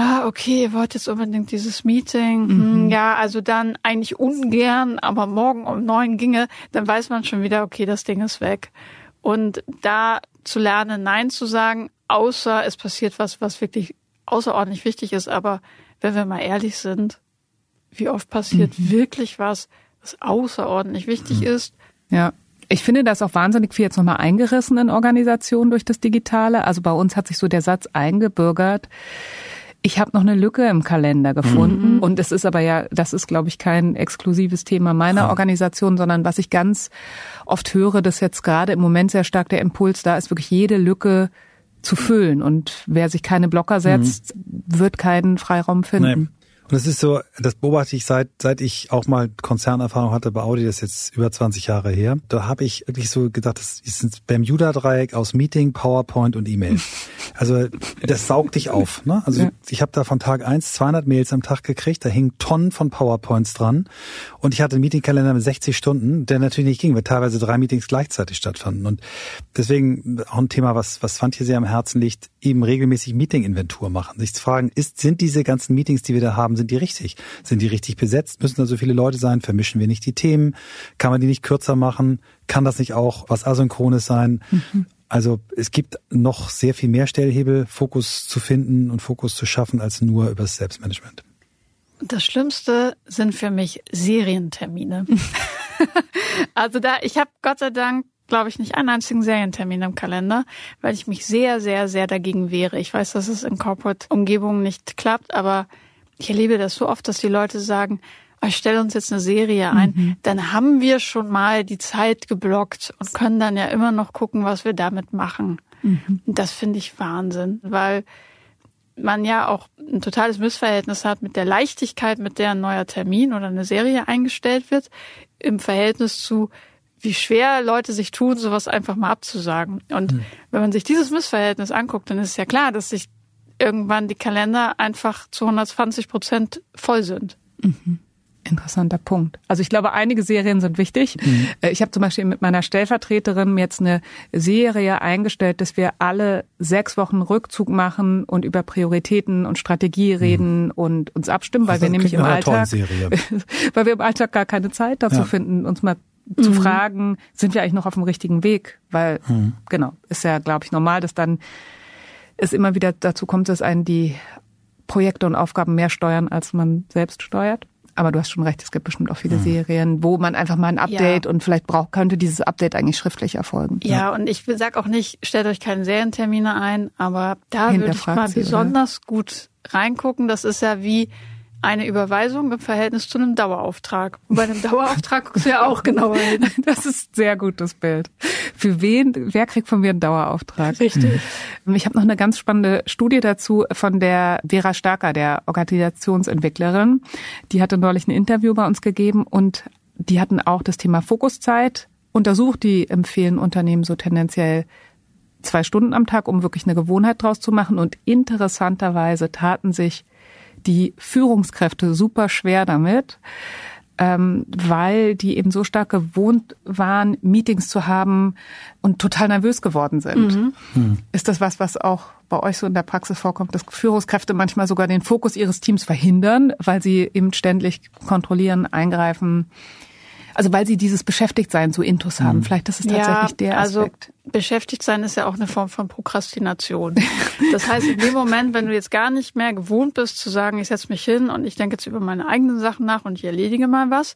ah, okay, ihr wollt jetzt unbedingt dieses Meeting. Hm, mhm. Ja, also dann eigentlich ungern, aber morgen um neun ginge, dann weiß man schon wieder, okay, das Ding ist weg. Und da zu lernen, Nein zu sagen, außer es passiert was, was wirklich außerordentlich wichtig ist. Aber wenn wir mal ehrlich sind, wie oft passiert mhm. wirklich was, was außerordentlich wichtig mhm. ist? Ja. Ich finde das auch wahnsinnig viel jetzt nochmal eingerissen in Organisationen durch das Digitale. Also bei uns hat sich so der Satz eingebürgert, ich habe noch eine Lücke im Kalender gefunden mhm. und es ist aber ja, das ist glaube ich kein exklusives Thema meiner ja. Organisation, sondern was ich ganz oft höre, dass jetzt gerade im Moment sehr stark der Impuls da ist, wirklich jede Lücke zu füllen und wer sich keine Blocker setzt, mhm. wird keinen Freiraum finden. Nee. Und das ist so, das beobachte ich seit, seit ich auch mal Konzernerfahrung hatte bei Audi, das ist jetzt über 20 Jahre her. Da habe ich wirklich so gedacht, das ist ein Bermuda-Dreieck aus Meeting, PowerPoint und E-Mail. Also das saugt dich auf. Ne? Also ja. ich habe da von Tag eins 200 Mails am Tag gekriegt, da hingen Tonnen von PowerPoints dran und ich hatte einen Meetingkalender mit 60 Stunden, der natürlich nicht ging, weil teilweise drei Meetings gleichzeitig stattfanden. Und deswegen auch ein Thema, was, was Fand hier sehr am Herzen liegt, eben regelmäßig Meeting-Inventur machen. Sich zu fragen, ist, sind diese ganzen Meetings, die wir da haben, sind die richtig? Sind die richtig besetzt? Müssen da so viele Leute sein? Vermischen wir nicht die Themen? Kann man die nicht kürzer machen? Kann das nicht auch was Asynchrones sein? Mhm. Also es gibt noch sehr viel mehr Stellhebel, Fokus zu finden und Fokus zu schaffen, als nur über das Selbstmanagement. Das Schlimmste sind für mich Serientermine. also da, ich habe Gott sei Dank glaube ich, nicht einen einzigen Serientermin im Kalender, weil ich mich sehr, sehr, sehr dagegen wehre. Ich weiß, dass es in Corporate-Umgebungen nicht klappt, aber ich erlebe das so oft, dass die Leute sagen, oh, ich stelle uns jetzt eine Serie ein, mhm. dann haben wir schon mal die Zeit geblockt und können dann ja immer noch gucken, was wir damit machen. Mhm. Das finde ich Wahnsinn, weil man ja auch ein totales Missverhältnis hat mit der Leichtigkeit, mit der ein neuer Termin oder eine Serie eingestellt wird, im Verhältnis zu, wie schwer Leute sich tun, sowas einfach mal abzusagen. Und mhm. wenn man sich dieses Missverhältnis anguckt, dann ist ja klar, dass sich irgendwann die Kalender einfach zu 120 Prozent voll sind. Mhm. Interessanter Punkt. Also ich glaube, einige Serien sind wichtig. Mhm. Äh, ich habe zum Beispiel mit meiner Stellvertreterin jetzt eine Serie eingestellt, dass wir alle sechs Wochen Rückzug machen und über Prioritäten und Strategie mhm. reden mhm. und uns abstimmen, weil wir nämlich im Alltag, weil wir im Alltag gar keine Zeit dazu ja. finden, uns mal zu mhm. fragen, sind wir eigentlich noch auf dem richtigen Weg? Weil, mhm. genau, ist ja, glaube ich, normal, dass dann es immer wieder dazu kommt, dass einen die Projekte und Aufgaben mehr steuern, als man selbst steuert. Aber du hast schon recht, es gibt bestimmt auch viele mhm. Serien, wo man einfach mal ein Update ja. und vielleicht braucht, könnte dieses Update eigentlich schriftlich erfolgen. Ja, ja. und ich sag auch nicht, stellt euch keine Serientermine ein, aber da würde ich mal sie, besonders oder? gut reingucken. Das ist ja wie, eine Überweisung im Verhältnis zu einem Dauerauftrag. Und bei einem Dauerauftrag guckst du ja auch genauer hin. Das ist sehr gutes Bild. Für wen, wer kriegt von mir einen Dauerauftrag? Richtig. Ich habe noch eine ganz spannende Studie dazu von der Vera Starker, der Organisationsentwicklerin. Die hatte neulich ein Interview bei uns gegeben und die hatten auch das Thema Fokuszeit untersucht. Die empfehlen Unternehmen so tendenziell zwei Stunden am Tag, um wirklich eine Gewohnheit draus zu machen. Und interessanterweise taten sich die Führungskräfte super schwer damit, ähm, weil die eben so stark gewohnt waren, Meetings zu haben und total nervös geworden sind. Mhm. Mhm. Ist das was, was auch bei euch so in der Praxis vorkommt, dass Führungskräfte manchmal sogar den Fokus ihres Teams verhindern, weil sie eben ständig kontrollieren, eingreifen? Also weil sie dieses Beschäftigtsein so intus haben. Mhm. Vielleicht ist es tatsächlich ja, der also Aspekt. Also beschäftigt sein ist ja auch eine Form von Prokrastination. Das heißt, in dem Moment, wenn du jetzt gar nicht mehr gewohnt bist zu sagen, ich setze mich hin und ich denke jetzt über meine eigenen Sachen nach und ich erledige mal was,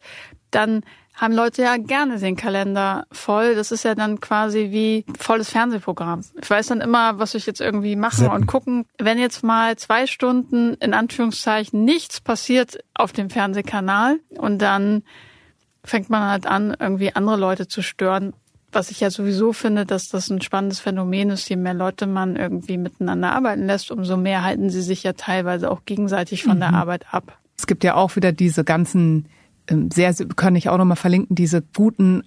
dann haben Leute ja gerne den Kalender voll. Das ist ja dann quasi wie volles Fernsehprogramm. Ich weiß dann immer, was ich jetzt irgendwie machen und gucken. Wenn jetzt mal zwei Stunden in Anführungszeichen nichts passiert auf dem Fernsehkanal und dann fängt man halt an, irgendwie andere Leute zu stören. Was ich ja sowieso finde, dass das ein spannendes Phänomen ist. Je mehr Leute man irgendwie miteinander arbeiten lässt, umso mehr halten sie sich ja teilweise auch gegenseitig von mhm. der Arbeit ab. Es gibt ja auch wieder diese ganzen ähm, sehr, kann ich auch nochmal verlinken, diese guten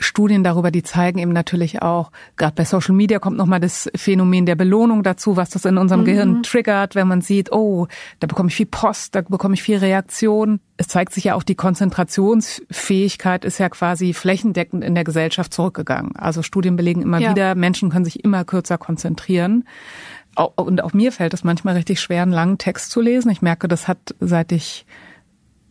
Studien darüber, die zeigen eben natürlich auch, gerade bei Social Media kommt nochmal das Phänomen der Belohnung dazu, was das in unserem mhm. Gehirn triggert, wenn man sieht, oh, da bekomme ich viel Post, da bekomme ich viel Reaktion. Es zeigt sich ja auch, die Konzentrationsfähigkeit ist ja quasi flächendeckend in der Gesellschaft zurückgegangen. Also Studien belegen immer ja. wieder, Menschen können sich immer kürzer konzentrieren. Und auch mir fällt es manchmal richtig schwer, einen langen Text zu lesen. Ich merke, das hat, seit ich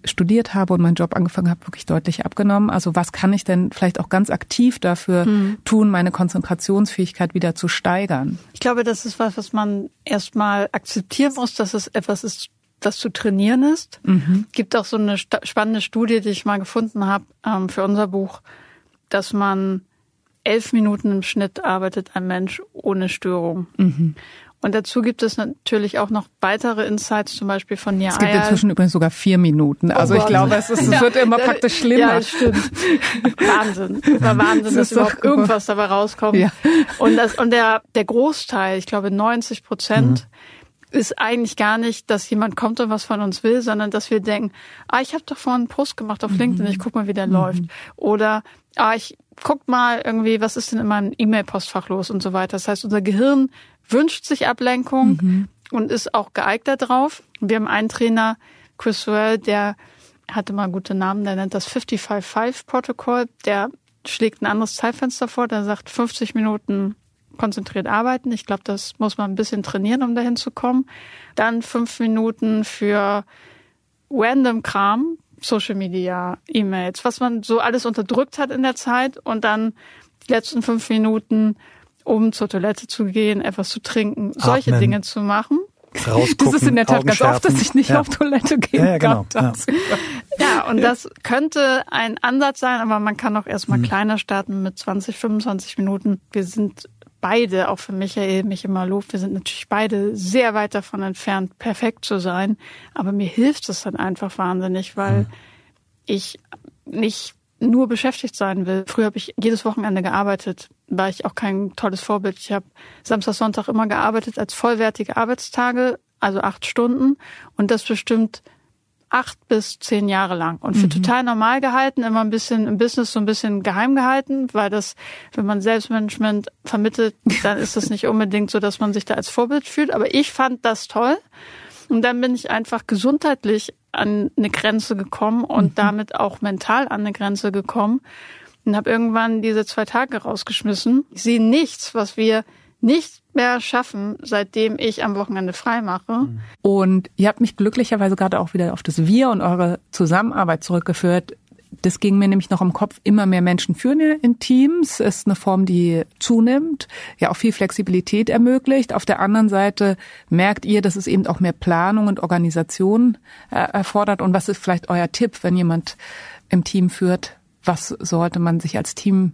studiert habe und meinen Job angefangen habe, wirklich deutlich abgenommen. Also was kann ich denn vielleicht auch ganz aktiv dafür hm. tun, meine Konzentrationsfähigkeit wieder zu steigern? Ich glaube, das ist was, was man erstmal akzeptieren muss, dass es etwas ist, das zu trainieren ist. Mhm. Gibt auch so eine spannende Studie, die ich mal gefunden habe ähm, für unser Buch, dass man elf Minuten im Schnitt arbeitet ein Mensch ohne Störung. Mhm. Und dazu gibt es natürlich auch noch weitere Insights, zum Beispiel von Nia Es gibt inzwischen übrigens sogar vier Minuten. Also oh ich glaube, es, ist, es ja, wird immer praktisch schlimmer. Ja, stimmt. Wahnsinn. War Wahnsinn, das dass überhaupt irgendwas dabei rauskommt. Ja. Und, das, und der, der Großteil, ich glaube 90 Prozent, mhm. ist eigentlich gar nicht, dass jemand kommt und was von uns will, sondern dass wir denken, ah, ich habe doch vorhin einen Post gemacht auf LinkedIn, ich guck mal, wie der mhm. läuft. Oder ah, ich guck mal irgendwie, was ist denn in meinem E-Mail-Postfach los und so weiter. Das heißt, unser Gehirn wünscht sich Ablenkung mhm. und ist auch geeignet darauf. Wir haben einen Trainer, Chris Well, der hatte mal gute Namen, der nennt das 55-5-Protokoll. Der schlägt ein anderes Zeitfenster vor, der sagt 50 Minuten konzentriert arbeiten. Ich glaube, das muss man ein bisschen trainieren, um dahin zu kommen. Dann fünf Minuten für random Kram, Social Media, E-Mails, was man so alles unterdrückt hat in der Zeit und dann die letzten fünf Minuten um zur Toilette zu gehen, etwas zu trinken, solche Atmen. Dinge zu machen. Das ist in der Tat ganz oft, dass ich nicht ja. auf Toilette gehen ja, ja, genau. kann. Ja. ja, und das könnte ein Ansatz sein, aber man kann auch erstmal mhm. kleiner starten mit 20, 25 Minuten. Wir sind beide, auch für Michael, mich immer lobt, wir sind natürlich beide sehr weit davon entfernt, perfekt zu sein. Aber mir hilft es dann einfach wahnsinnig, weil mhm. ich nicht nur beschäftigt sein will. Früher habe ich jedes Wochenende gearbeitet, war ich auch kein tolles Vorbild. Ich habe Samstag, Sonntag immer gearbeitet als vollwertige Arbeitstage, also acht Stunden und das bestimmt acht bis zehn Jahre lang und für mhm. total normal gehalten, immer ein bisschen im Business so ein bisschen geheim gehalten, weil das, wenn man Selbstmanagement vermittelt, dann ist das nicht unbedingt so, dass man sich da als Vorbild fühlt. Aber ich fand das toll. Und dann bin ich einfach gesundheitlich an eine Grenze gekommen und mhm. damit auch mental an eine Grenze gekommen und habe irgendwann diese zwei Tage rausgeschmissen. Ich sehe nichts, was wir nicht mehr schaffen, seitdem ich am Wochenende frei mache. Und ihr habt mich glücklicherweise gerade auch wieder auf das Wir und eure Zusammenarbeit zurückgeführt. Das ging mir nämlich noch im Kopf. Immer mehr Menschen führen in Teams. Ist eine Form, die zunimmt, ja auch viel Flexibilität ermöglicht. Auf der anderen Seite merkt ihr, dass es eben auch mehr Planung und Organisation äh, erfordert. Und was ist vielleicht euer Tipp, wenn jemand im Team führt? Was sollte man sich als Team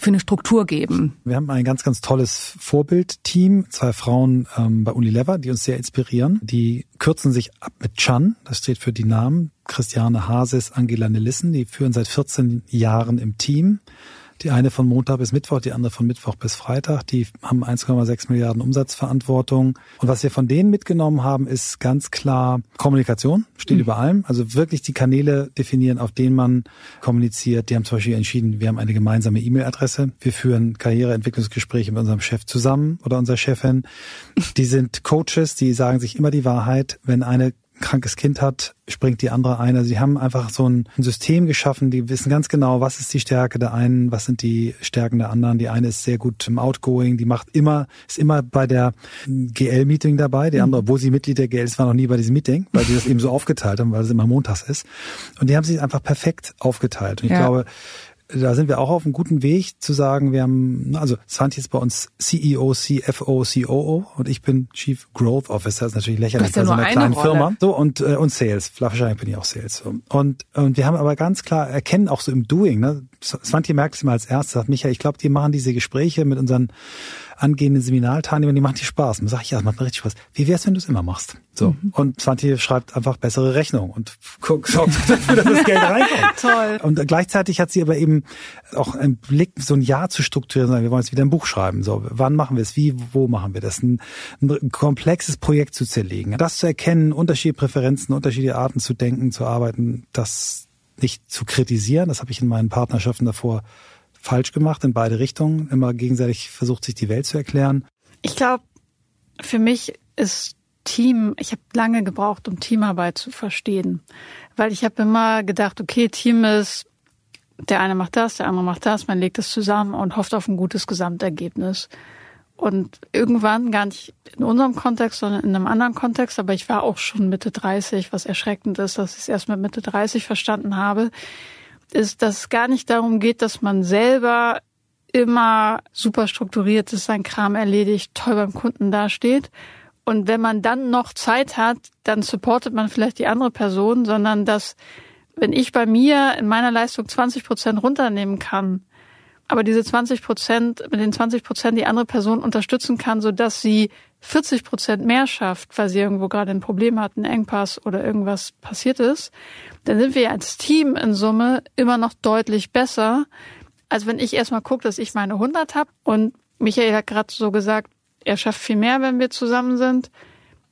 für eine Struktur geben? Wir haben ein ganz, ganz tolles Vorbildteam, zwei Frauen ähm, bei Unilever, die uns sehr inspirieren. Die kürzen sich ab mit Chan, das steht für die Namen, Christiane Hases, Angela Nelissen, die führen seit 14 Jahren im Team. Die eine von Montag bis Mittwoch, die andere von Mittwoch bis Freitag. Die haben 1,6 Milliarden Umsatzverantwortung. Und was wir von denen mitgenommen haben, ist ganz klar Kommunikation, steht mhm. über allem. Also wirklich die Kanäle definieren, auf denen man kommuniziert. Die haben zum Beispiel entschieden, wir haben eine gemeinsame E-Mail-Adresse. Wir führen Karriereentwicklungsgespräche mit unserem Chef zusammen oder unserer Chefin. Die sind Coaches, die sagen sich immer die Wahrheit. Wenn eine krankes Kind hat, springt die andere ein. Also sie haben einfach so ein, System geschaffen, die wissen ganz genau, was ist die Stärke der einen, was sind die Stärken der anderen. Die eine ist sehr gut im Outgoing, die macht immer, ist immer bei der GL-Meeting dabei. Die andere, obwohl sie Mitglied der GL ist, war noch nie bei diesem Meeting, weil die das eben so aufgeteilt haben, weil es immer montags ist. Und die haben sich einfach perfekt aufgeteilt. Und ich ja. glaube, da sind wir auch auf einem guten Weg zu sagen, wir haben, also Santi ist bei uns CEO, CFO, COO und ich bin Chief Growth Officer. Das ist natürlich lächerlich bei so einer kleinen Rolle. Firma. So und äh, und Sales. Wahrscheinlich bin ich auch Sales. Und und wir haben aber ganz klar erkennen auch so im Doing. Ne? Santi merkt es mal als erstes, sagt Michael, ich glaube, die machen diese Gespräche mit unseren angehenden Seminarteilnehmern, die machen dir Spaß. Und sage ich, ja, das macht mir richtig Spaß. Wie wär's, wenn du es immer machst? So. Mhm. Und Svante schreibt einfach bessere Rechnung und guckt, schaut dafür, dass das Geld reinkommt. Toll. Und gleichzeitig hat sie aber eben auch einen Blick, so ein Jahr zu strukturieren, sagen, wir wollen jetzt wieder ein Buch schreiben. So, wann machen wir es? Wie, wo machen wir das? Ein, ein komplexes Projekt zu zerlegen. Das zu erkennen, unterschiedliche Präferenzen, unterschiedliche Arten zu denken, zu arbeiten, das nicht zu kritisieren. Das habe ich in meinen Partnerschaften davor falsch gemacht in beide Richtungen, immer gegenseitig versucht, sich die Welt zu erklären. Ich glaube, für mich ist Team, ich habe lange gebraucht, um Teamarbeit zu verstehen, weil ich habe immer gedacht, okay, Team ist, der eine macht das, der andere macht das, man legt es zusammen und hofft auf ein gutes Gesamtergebnis. Und irgendwann, gar nicht in unserem Kontext, sondern in einem anderen Kontext, aber ich war auch schon Mitte 30, was erschreckend ist, dass ich es erst mit Mitte 30 verstanden habe, ist, dass es gar nicht darum geht, dass man selber immer super strukturiert ist, sein Kram erledigt, toll beim Kunden dasteht. Und wenn man dann noch Zeit hat, dann supportet man vielleicht die andere Person, sondern dass, wenn ich bei mir in meiner Leistung 20 Prozent runternehmen kann, aber diese 20 Prozent, mit den 20 Prozent die andere Person unterstützen kann, so dass sie 40 Prozent mehr schafft, weil sie irgendwo gerade ein Problem hat, einen Engpass oder irgendwas passiert ist, dann sind wir als Team in Summe immer noch deutlich besser, als wenn ich erstmal gucke, dass ich meine 100 habe. Und Michael hat gerade so gesagt, er schafft viel mehr, wenn wir zusammen sind.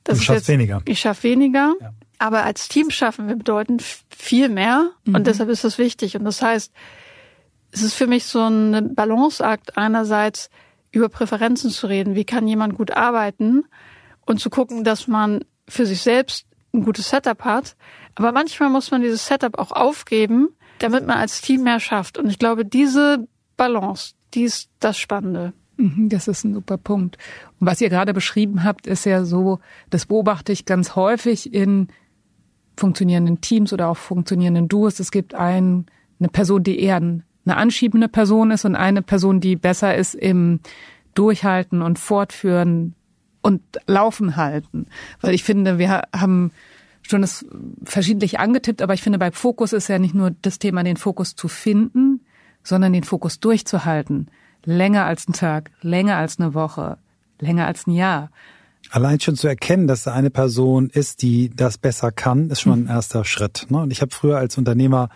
Das du schaffst weniger. Ich schaffe weniger. Ja. Aber als Team schaffen wir bedeutend viel mehr. Mhm. Und deshalb ist das wichtig. Und das heißt, es ist für mich so ein Balanceakt einerseits über Präferenzen zu reden. Wie kann jemand gut arbeiten? Und zu gucken, dass man für sich selbst ein gutes Setup hat. Aber manchmal muss man dieses Setup auch aufgeben, damit man als Team mehr schafft. Und ich glaube, diese Balance, die ist das Spannende. Mhm, das ist ein super Punkt. Und was ihr gerade beschrieben habt, ist ja so, das beobachte ich ganz häufig in funktionierenden Teams oder auch funktionierenden Duos. Es gibt einen, eine Person, die eher eine anschiebende Person ist und eine Person, die besser ist im Durchhalten und Fortführen und Laufen halten. Weil ich finde, wir haben schon das verschiedentlich angetippt, aber ich finde, bei Fokus ist ja nicht nur das Thema, den Fokus zu finden, sondern den Fokus durchzuhalten. Länger als ein Tag, länger als eine Woche, länger als ein Jahr. Allein schon zu erkennen, dass da eine Person ist, die das besser kann, ist schon ein mhm. erster Schritt. Ne? Und ich habe früher als Unternehmer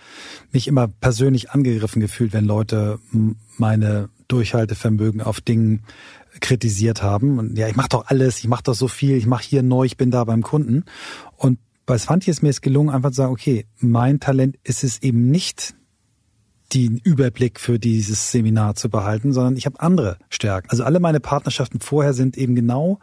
mich immer persönlich angegriffen gefühlt, wenn Leute meine Durchhaltevermögen auf Dingen kritisiert haben. Und ja, ich mache doch alles, ich mache doch so viel, ich mache hier neu, ich bin da beim Kunden. Und bei Svanti ist mir es gelungen, einfach zu sagen, okay, mein Talent ist es eben nicht, den Überblick für dieses Seminar zu behalten, sondern ich habe andere Stärken. Also alle meine Partnerschaften vorher sind eben genau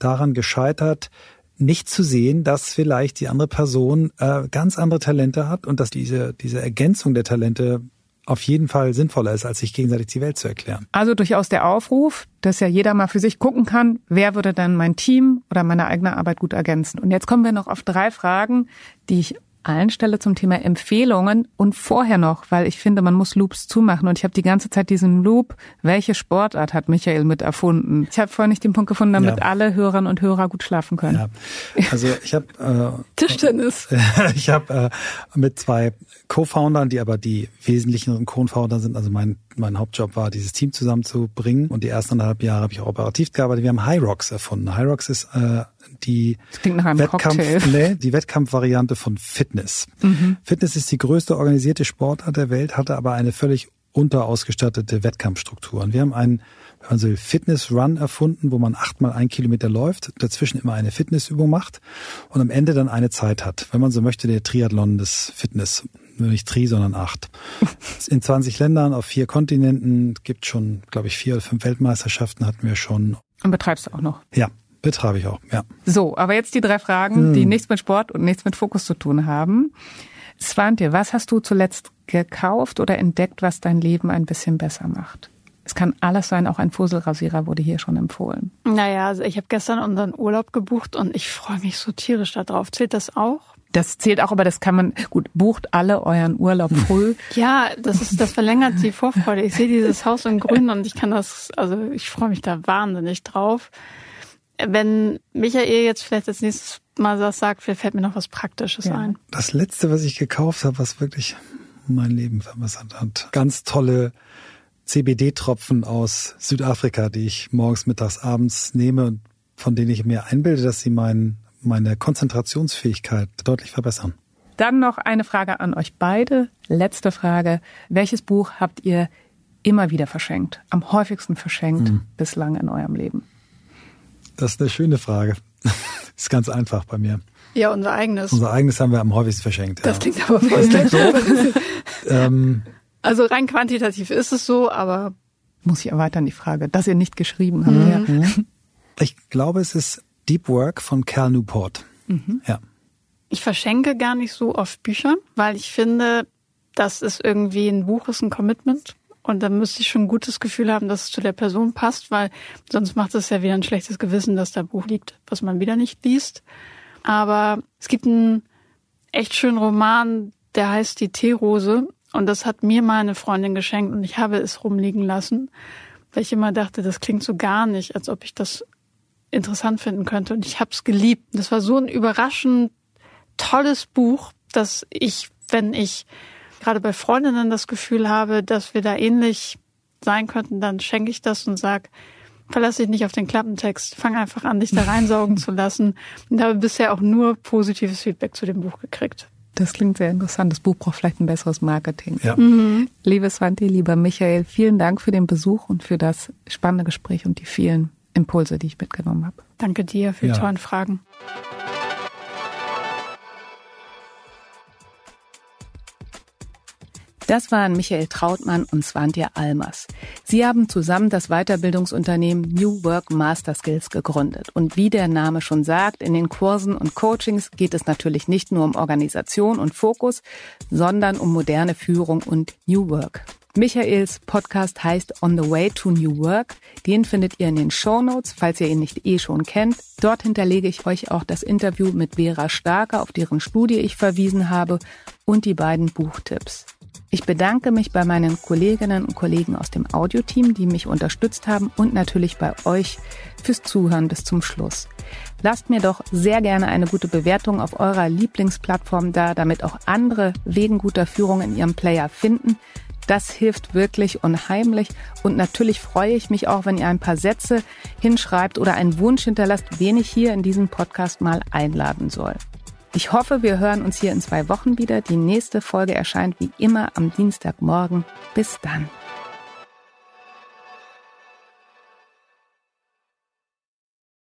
daran gescheitert, nicht zu sehen, dass vielleicht die andere Person äh, ganz andere Talente hat und dass diese, diese Ergänzung der Talente auf jeden Fall sinnvoller ist, als sich gegenseitig die Welt zu erklären. Also durchaus der Aufruf, dass ja jeder mal für sich gucken kann, wer würde dann mein Team oder meine eigene Arbeit gut ergänzen. Und jetzt kommen wir noch auf drei Fragen, die ich allen Stelle zum Thema Empfehlungen und vorher noch, weil ich finde, man muss Loops zumachen und ich habe die ganze Zeit diesen Loop, welche Sportart hat Michael mit erfunden? Ich habe vorhin nicht den Punkt gefunden, damit ja. alle Hörerinnen und Hörer gut schlafen können. Ja. Also ich habe äh, Tischtennis. ich habe äh, mit zwei Co-Foundern, die aber die wesentlichen Co-Founder sind, also mein mein Hauptjob war, dieses Team zusammenzubringen. Und die ersten anderthalb Jahre habe ich auch operativ gearbeitet. Wir haben High Rocks erfunden. High Rocks ist äh, die Wettkampf, nee, die Wettkampfvariante von Fitness. Mhm. Fitness ist die größte organisierte Sportart der Welt, hatte aber eine völlig unterausgestattete Wettkampfstrukturen. Wir haben einen wenn man so Fitness-Run erfunden, wo man achtmal ein Kilometer läuft, dazwischen immer eine Fitnessübung macht und am Ende dann eine Zeit hat. Wenn man so möchte, der Triathlon des Fitness. Nur nicht Tri, sondern acht. In 20 Ländern auf vier Kontinenten gibt schon, glaube ich, vier oder fünf Weltmeisterschaften hatten wir schon. Und betreibst du auch noch? Ja, betreibe ich auch, ja. So, aber jetzt die drei Fragen, hm. die nichts mit Sport und nichts mit Fokus zu tun haben. Svante, was hast du zuletzt gekauft oder entdeckt, was dein Leben ein bisschen besser macht? Es kann alles sein, auch ein Fusselrasierer wurde hier schon empfohlen. Naja, also ich habe gestern unseren Urlaub gebucht und ich freue mich so tierisch darauf. Zählt das auch? Das zählt auch, aber das kann man, gut, bucht alle euren Urlaub früh. ja, das ist, das verlängert die Vorfreude. Ich sehe dieses Haus in Grün und ich kann das, also ich freue mich da wahnsinnig drauf. Wenn Michael jetzt vielleicht das nächste Mal was sagt, vielleicht fällt mir noch was Praktisches ja. ein. Das letzte, was ich gekauft habe, was wirklich mein Leben verbessert hat. Ganz tolle CBD-Tropfen aus Südafrika, die ich morgens, mittags, abends nehme und von denen ich mir einbilde, dass sie mein, meine Konzentrationsfähigkeit deutlich verbessern. Dann noch eine Frage an euch beide. Letzte Frage. Welches Buch habt ihr immer wieder verschenkt? Am häufigsten verschenkt hm. bislang in eurem Leben? Das ist eine schöne Frage. ist ganz einfach bei mir. Ja, unser eigenes. Unser eigenes haben wir am häufigsten verschenkt. Das ja. klingt aber voll das klingt so. ähm, also rein quantitativ ist es so, aber muss ich erweitern die Frage, dass ihr nicht geschrieben habt. Mhm. Ja. Ich glaube, es ist Deep Work von Cal Newport. Mhm. Ja. Ich verschenke gar nicht so oft Bücher, weil ich finde, das ist irgendwie ein Buch ist ein Commitment. Und da müsste ich schon ein gutes Gefühl haben, dass es zu der Person passt, weil sonst macht es ja wieder ein schlechtes Gewissen, dass da Buch liegt, was man wieder nicht liest. Aber es gibt einen echt schönen Roman, der heißt Die Teerose und das hat mir meine Freundin geschenkt und ich habe es rumliegen lassen, weil ich immer dachte, das klingt so gar nicht, als ob ich das interessant finden könnte. Und ich habe es geliebt. Das war so ein überraschend tolles Buch, dass ich, wenn ich gerade bei Freundinnen das Gefühl habe, dass wir da ähnlich sein könnten, dann schenke ich das und sag, verlass dich nicht auf den Klappentext, fang einfach an, dich da reinsaugen zu lassen. Und habe bisher auch nur positives Feedback zu dem Buch gekriegt. Das klingt sehr interessant. Das Buch braucht vielleicht ein besseres Marketing. Ja. Mhm. Liebe Swanti, lieber Michael, vielen Dank für den Besuch und für das spannende Gespräch und die vielen Impulse, die ich mitgenommen habe. Danke dir für die ja. tollen Fragen. Das waren Michael Trautmann und Svantje Almers. Sie haben zusammen das Weiterbildungsunternehmen New Work Master Skills gegründet. Und wie der Name schon sagt, in den Kursen und Coachings geht es natürlich nicht nur um Organisation und Fokus, sondern um moderne Führung und New Work. Michaels Podcast heißt On the Way to New Work. Den findet ihr in den Show Notes, falls ihr ihn nicht eh schon kennt. Dort hinterlege ich euch auch das Interview mit Vera Starker, auf deren Studie ich verwiesen habe, und die beiden Buchtipps. Ich bedanke mich bei meinen Kolleginnen und Kollegen aus dem Audioteam, die mich unterstützt haben und natürlich bei euch fürs Zuhören bis zum Schluss. Lasst mir doch sehr gerne eine gute Bewertung auf eurer Lieblingsplattform da, damit auch andere wegen guter Führung in ihrem Player finden. Das hilft wirklich unheimlich und natürlich freue ich mich auch, wenn ihr ein paar Sätze hinschreibt oder einen Wunsch hinterlasst, wen ich hier in diesem Podcast mal einladen soll. Ich hoffe, wir hören uns hier in zwei Wochen wieder. Die nächste Folge erscheint wie immer am Dienstagmorgen. Bis dann.